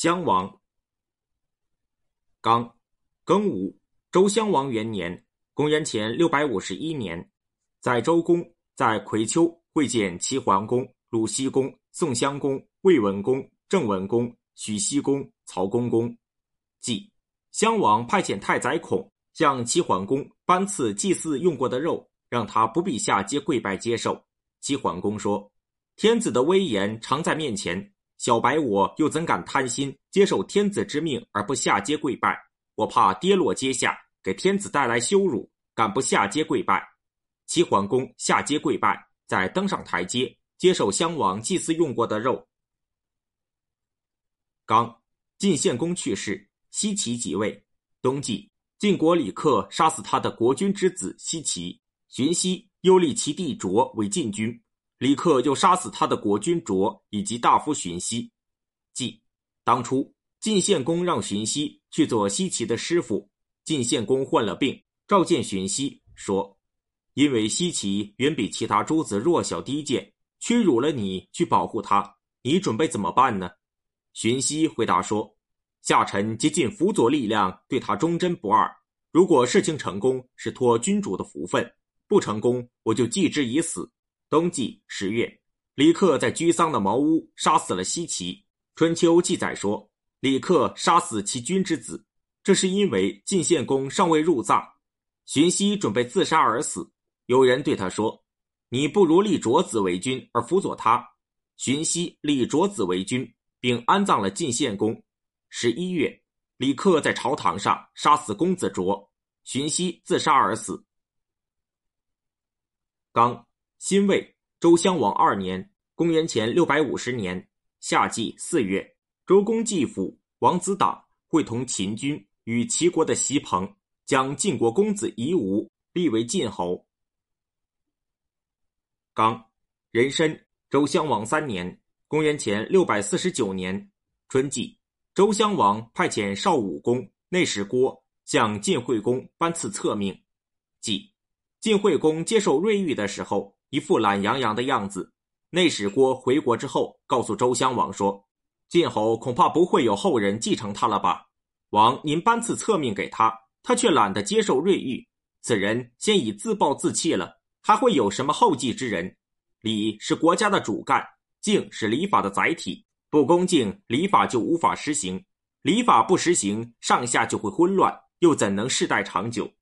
襄王。刚，庚午，周襄王元年，公元前六百五十一年，在周公在葵丘会见齐桓公、鲁僖公、宋襄公、魏文公、郑文公、许僖公、曹公公。即襄王派遣太宰孔向齐桓公颁赐祭祀用过的肉，让他不必下阶跪拜接受。齐桓公说：“天子的威严常在面前。”小白我又怎敢贪心接受天子之命而不下阶跪拜？我怕跌落阶下，给天子带来羞辱，敢不下阶跪拜？齐桓公下阶跪拜，再登上台阶，接受襄王祭祀用过的肉。刚，晋献公去世，西齐即位。冬季，晋国李克杀死他的国君之子西齐，荀息又立其弟卓为晋君。李克又杀死他的国君卓以及大夫荀息。即当初晋献公让荀息去做西岐的师傅，晋献公患了病，召见荀息说：“因为西岐远比其他诸子弱小低贱，屈辱了你去保护他，你准备怎么办呢？”荀息回答说：“下臣竭尽辅佐力量对他忠贞不二。如果事情成功，是托君主的福分；不成功，我就继之以死。”冬季十月，李克在居丧的茅屋杀死了西岐。春秋记载说，李克杀死其君之子，这是因为晋献公尚未入葬，荀息准备自杀而死。有人对他说：“你不如立卓子为君而辅佐他。”荀息立卓子为君，并安葬了晋献公。十一月，李克在朝堂上杀死公子卓，荀息自杀而死。刚。辛未，周襄王二年（公元前六百五十年）夏季四月，周公祭父王子党会同秦军与齐国的席鹏，将晋国公子夷吾立为晋侯。刚，壬申，周襄王三年（公元前六百四十九年）春季，周襄王派遣少武公内史郭向晋惠公颁赐册命。即，晋惠公接受瑞玉的时候。一副懒洋洋的样子。内史郭回国之后，告诉周襄王说：“晋侯恐怕不会有后人继承他了吧？王您颁赐册命给他，他却懒得接受瑞玉。此人先已自暴自弃了，还会有什么后继之人？礼是国家的主干，敬是礼法的载体。不恭敬，礼法就无法实行；礼法不实行，上下就会混乱，又怎能世代长久？”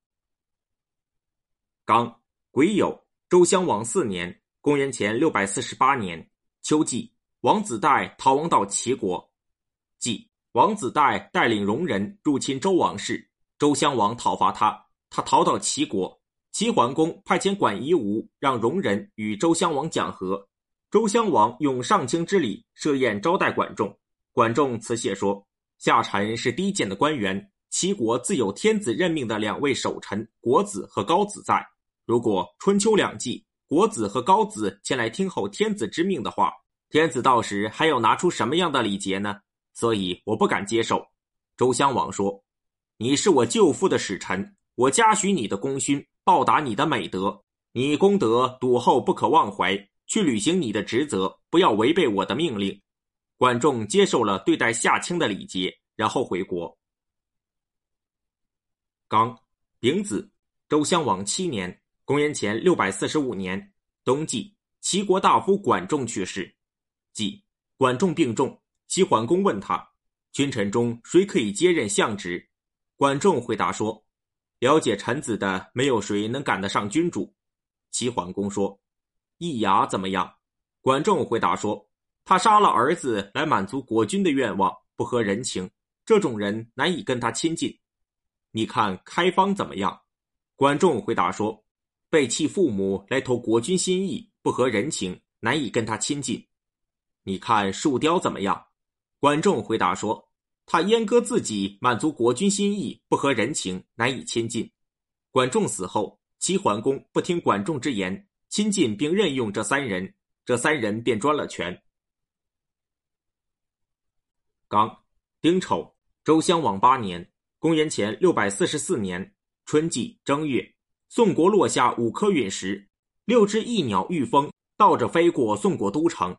刚癸酉。周襄王四年（公元前六百四十八年）秋季，王子带逃亡到齐国。即王子带带领戎人入侵周王室，周襄王讨伐他，他逃到齐国。齐桓公派遣管夷吾让戎人与周襄王讲和。周襄王用上卿之礼设宴招待管仲。管仲辞谢说：“下臣是低贱的官员，齐国自有天子任命的两位守臣国子和高子在。”如果春秋两季，国子和高子前来听候天子之命的话，天子到时还要拿出什么样的礼节呢？所以我不敢接受。周襄王说：“你是我舅父的使臣，我嘉许你的功勋，报答你的美德。你功德笃厚，不可忘怀，去履行你的职责，不要违背我的命令。”管仲接受了对待夏卿的礼节，然后回国。刚，丙子，周襄王七年。公元前六百四十五年冬季，齐国大夫管仲去世。即管仲病重，齐桓公问他：“君臣中谁可以接任相职？”管仲回答说：“了解臣子的，没有谁能赶得上君主。”齐桓公说：“易牙怎么样？”管仲回答说：“他杀了儿子来满足国君的愿望，不合人情，这种人难以跟他亲近。”你看开方怎么样？管仲回答说。背弃父母来投国君心意，不合人情，难以跟他亲近。你看树雕怎么样？管仲回答说：“他阉割自己，满足国君心意，不合人情，难以亲近。”管仲死后，齐桓公不听管仲之言，亲近并任用这三人，这三人便专了权。刚丁丑，周襄王八年（公元前六百四十四年）春季正月。宋国落下五颗陨石，六只翼鸟御风倒着飞过宋国都城。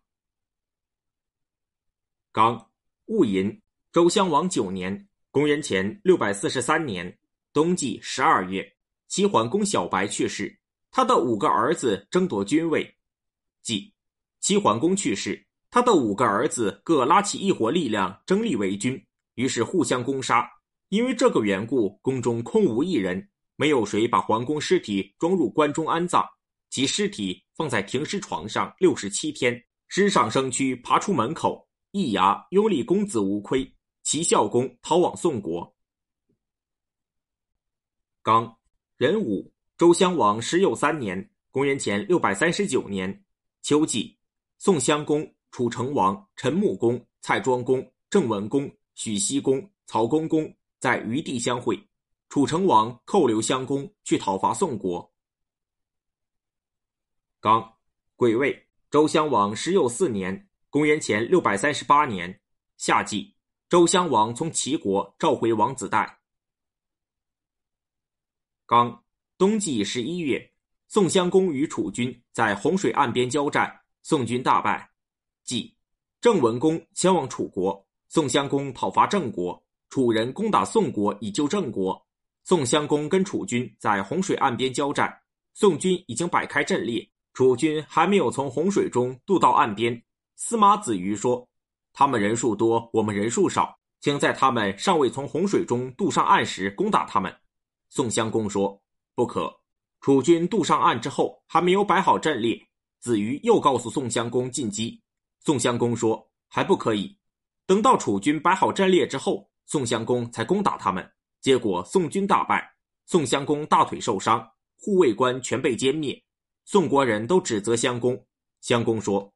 刚戊寅，周襄王九年（公元前六百四十三年）冬季十二月，齐桓公小白去世，他的五个儿子争夺君位。即齐桓公去世，他的五个儿子各拉起一伙力量争立为君，于是互相攻杀。因为这个缘故，宫中空无一人，没有谁把桓公尸体装入棺中安葬。其尸体放在停尸床上六十七天，尸上生蛆爬出门口，一牙拥立公子无亏。齐孝公逃往宋国。刚壬午，周襄王十有三年（公元前六百三十九年）秋季，宋襄公、楚成王、陈穆公、蔡庄公、郑文公、许西公、曹公公在余地相会。楚成王扣留襄公，去讨伐宋国。刚癸未，周襄王十又四年（公元前六百三十八年）夏季。周襄王从齐国召回王子带。刚冬季十一月，宋襄公与楚军在洪水岸边交战，宋军大败。季，郑文公前往楚国，宋襄公讨伐郑国，楚人攻打宋国以救郑国。宋襄公跟楚军在洪水岸边交战，宋军已经摆开阵列，楚军还没有从洪水中渡到岸边。司马子瑜说。他们人数多，我们人数少，请在他们尚未从洪水中渡上岸时攻打他们。宋襄公说：“不可。”楚军渡上岸之后，还没有摆好阵列。子瑜又告诉宋襄公进击。宋襄公说：“还不可以。”等到楚军摆好阵列之后，宋襄公才攻打他们。结果宋军大败，宋襄公大腿受伤，护卫官全被歼灭。宋国人都指责襄公。襄公说。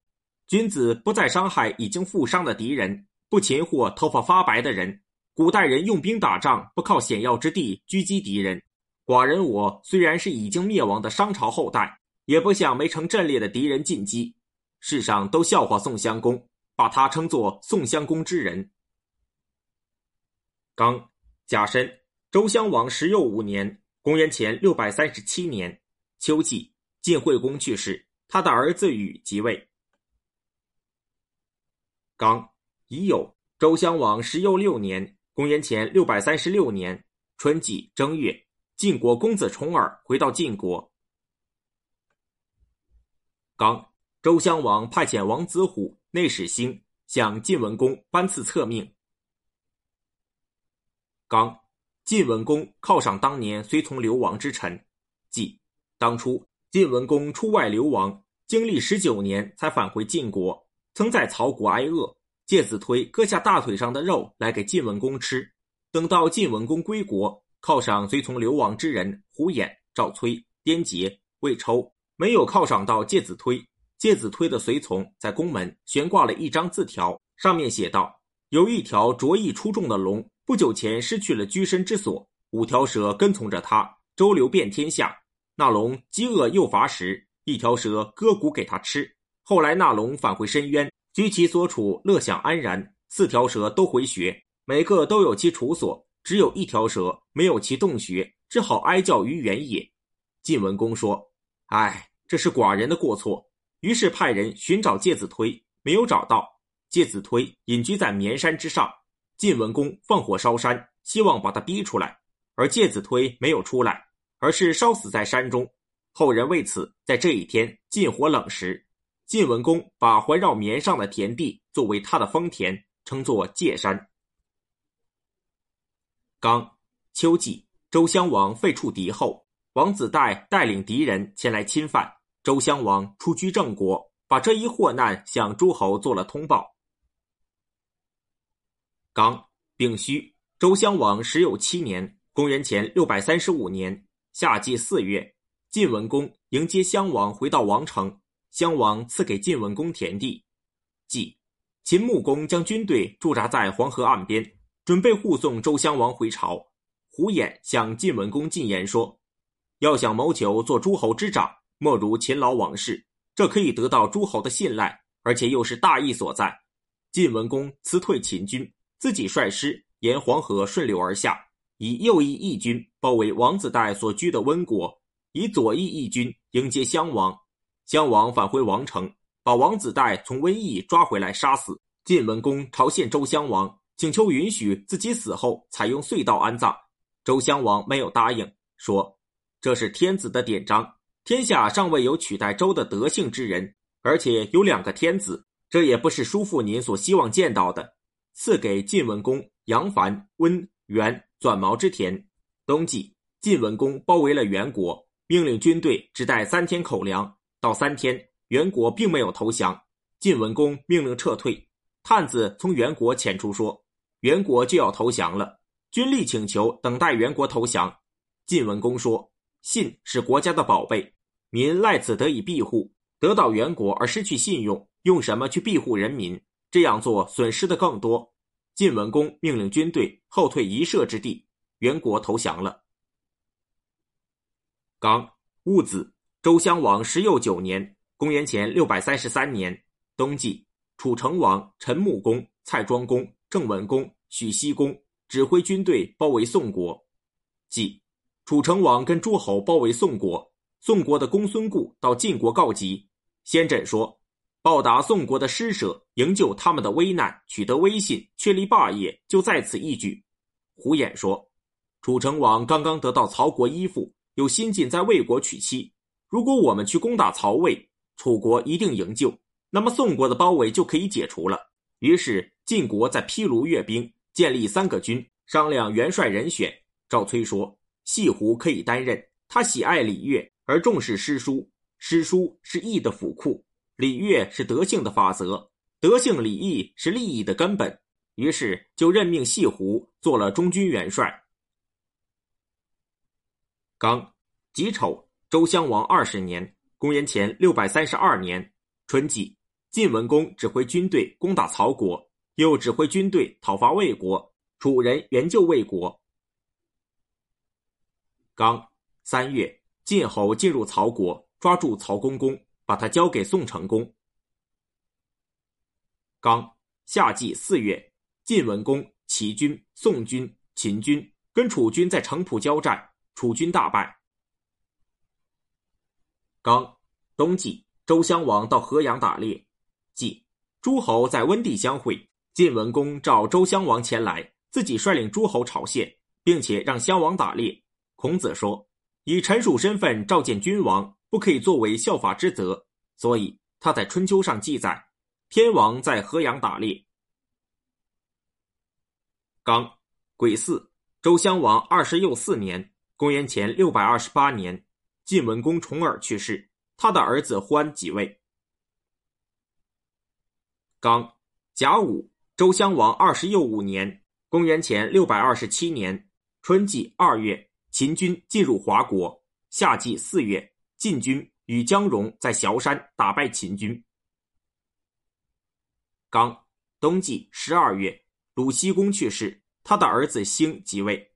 君子不再伤害已经负伤的敌人，不擒获头发发白的人。古代人用兵打仗，不靠险要之地狙击敌人。寡人我虽然是已经灭亡的商朝后代，也不向没成阵列的敌人进击。世上都笑话宋襄公，把他称作宋襄公之人。刚甲申，周襄王十又五年（公元前六百三十七年）秋季，晋惠公去世，他的儿子禹即位。刚乙酉，周襄王十又六年（公元前六百三十六年）春季正月，晋国公子重耳回到晋国。刚，周襄王派遣王子虎、内史兴向晋文公颁赐册命。刚，晋文公犒赏当年随从流亡之臣。即当初晋文公出外流亡，经历十九年才返回晋国。曾在曹国挨饿，介子推割下大腿上的肉来给晋文公吃。等到晋文公归国，犒赏随从流亡之人胡衍、赵崔、颠杰、魏抽，没有犒赏到介子推。介子推的随从在宫门悬挂了一张字条，上面写道：“有一条卓异出众的龙，不久前失去了居身之所，五条蛇跟从着他，周流遍天下。那龙饥饿又乏食，一条蛇割骨给他吃。”后来，那龙返回深渊，居其所处，乐享安然。四条蛇都回穴，每个都有其处所，只有一条蛇没有其洞穴，只好哀叫于原野。晋文公说：“唉，这是寡人的过错。”于是派人寻找介子推，没有找到。介子推隐居在绵山之上，晋文公放火烧山，希望把他逼出来，而介子推没有出来，而是烧死在山中。后人为此在这一天禁火冷食。晋文公把环绕绵上的田地作为他的封田，称作界山。刚秋季，周襄王废黜敌后，王子带带领敌人前来侵犯，周襄王出居郑国，把这一祸难向诸侯做了通报。刚丙戌，周襄王十有七年（公元前六百三十五年）夏季四月，晋文公迎接襄王回到王城。襄王赐给晋文公田地，即秦穆公将军队驻扎在黄河岸边，准备护送周襄王回朝。胡衍向晋文公进言说：“要想谋求做诸侯之长，莫如勤劳王事，这可以得到诸侯的信赖，而且又是大义所在。”晋文公辞退秦军，自己率师沿黄河顺流而下，以右翼义军包围王子带所居的温国，以左翼义军迎接襄王。襄王返回王城，把王子带从瘟疫抓回来，杀死。晋文公朝献周襄王，请求允许自己死后采用隧道安葬。周襄王没有答应，说：“这是天子的典章，天下尚未有取代周的德性之人，而且有两个天子，这也不是叔父您所希望见到的。”赐给晋文公杨凡、温、元、转毛之田。冬季，晋文公包围了元国，命令军队只带三天口粮。到三天，元国并没有投降。晋文公命令撤退。探子从元国遣出说，元国就要投降了。军力请求等待元国投降。晋文公说：“信是国家的宝贝，民赖此得以庇护。得到元国而失去信用，用什么去庇护人民？这样做损失的更多。”晋文公命令军队后退一射之地，元国投降了。刚戊子，周襄王十又九年（公元前六百三十三年）冬季。楚成王陈穆公、蔡庄公、郑文公、许西公指挥军队包围宋国。即楚成王跟诸侯包围宋国，宋国的公孙固到晋国告急。先轸说：“报答宋国的施舍，营救他们的危难，取得威信，确立霸业，就在此一举。”胡衍说：“楚成王刚刚得到曹国依附，有新晋在魏国娶妻。如果我们去攻打曹魏，楚国一定营救。”那么宋国的包围就可以解除了。于是晋国在披卢阅兵，建立三个军，商量元帅人选。赵崔说：“细胡可以担任，他喜爱礼乐，而重视诗书。诗书是义的府库，礼乐是德性的法则，德性礼义是利益的根本。”于是就任命细胡做了中军元帅。刚己丑，周襄王二十年（公元前六百三十二年）春季。晋文公指挥军队攻打曹国，又指挥军队讨伐魏国，楚人援救魏国。刚三月，晋侯进入曹国，抓住曹公公，把他交给宋成功。刚夏季四月，晋文公齐军、宋军、秦军跟楚军在城濮交战，楚军大败。刚冬季，周襄王到河阳打猎。即诸侯在温地相会，晋文公召周襄王前来，自己率领诸侯朝献，并且让襄王打猎。孔子说：“以臣属身份召见君王，不可以作为效法之责。”所以他在春秋上记载：“天王在河阳打猎。”刚癸巳，周襄王二十又四年（公元前六百二十八年），晋文公重耳去世，他的儿子欢即位。刚甲午，周襄王二十又五年（公元前六百二十七年）春季二月，秦军进入华国。夏季四月，晋军与姜戎在崤山打败秦军。刚冬季十二月，鲁僖公去世，他的儿子兴即位。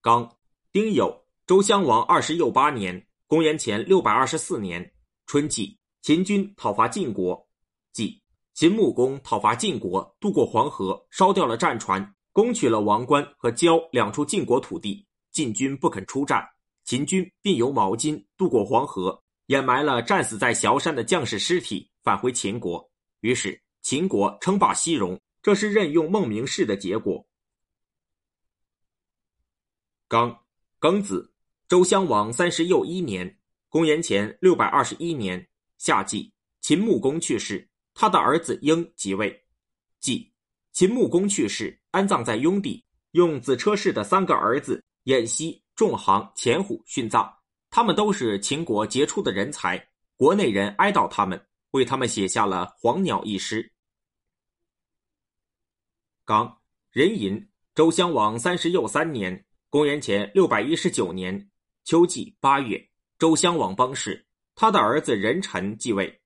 刚丁酉，周襄王二十又八年（公元前六百二十四年）春季。秦军讨伐晋国，即秦穆公讨伐晋国，渡过黄河，烧掉了战船，攻取了王关和交两处晋国土地。晋军不肯出战，秦军便由毛巾渡过黄河，掩埋了战死在崤山的将士尸体，返回秦国。于是秦国称霸西戎，这是任用孟明氏的结果。刚庚子，周襄王三十又一年，公元前六百二十一年。夏季，秦穆公去世，他的儿子婴即位。季，秦穆公去世，安葬在雍地，用子车氏的三个儿子偃息、仲行、钱虎殉葬。他们都是秦国杰出的人才，国内人哀悼他们，为他们写下了《黄鸟》一诗。刚壬寅，周襄王三十又三年（公元前六百一十九年）秋季八月，周襄王崩逝。他的儿子任臣继位。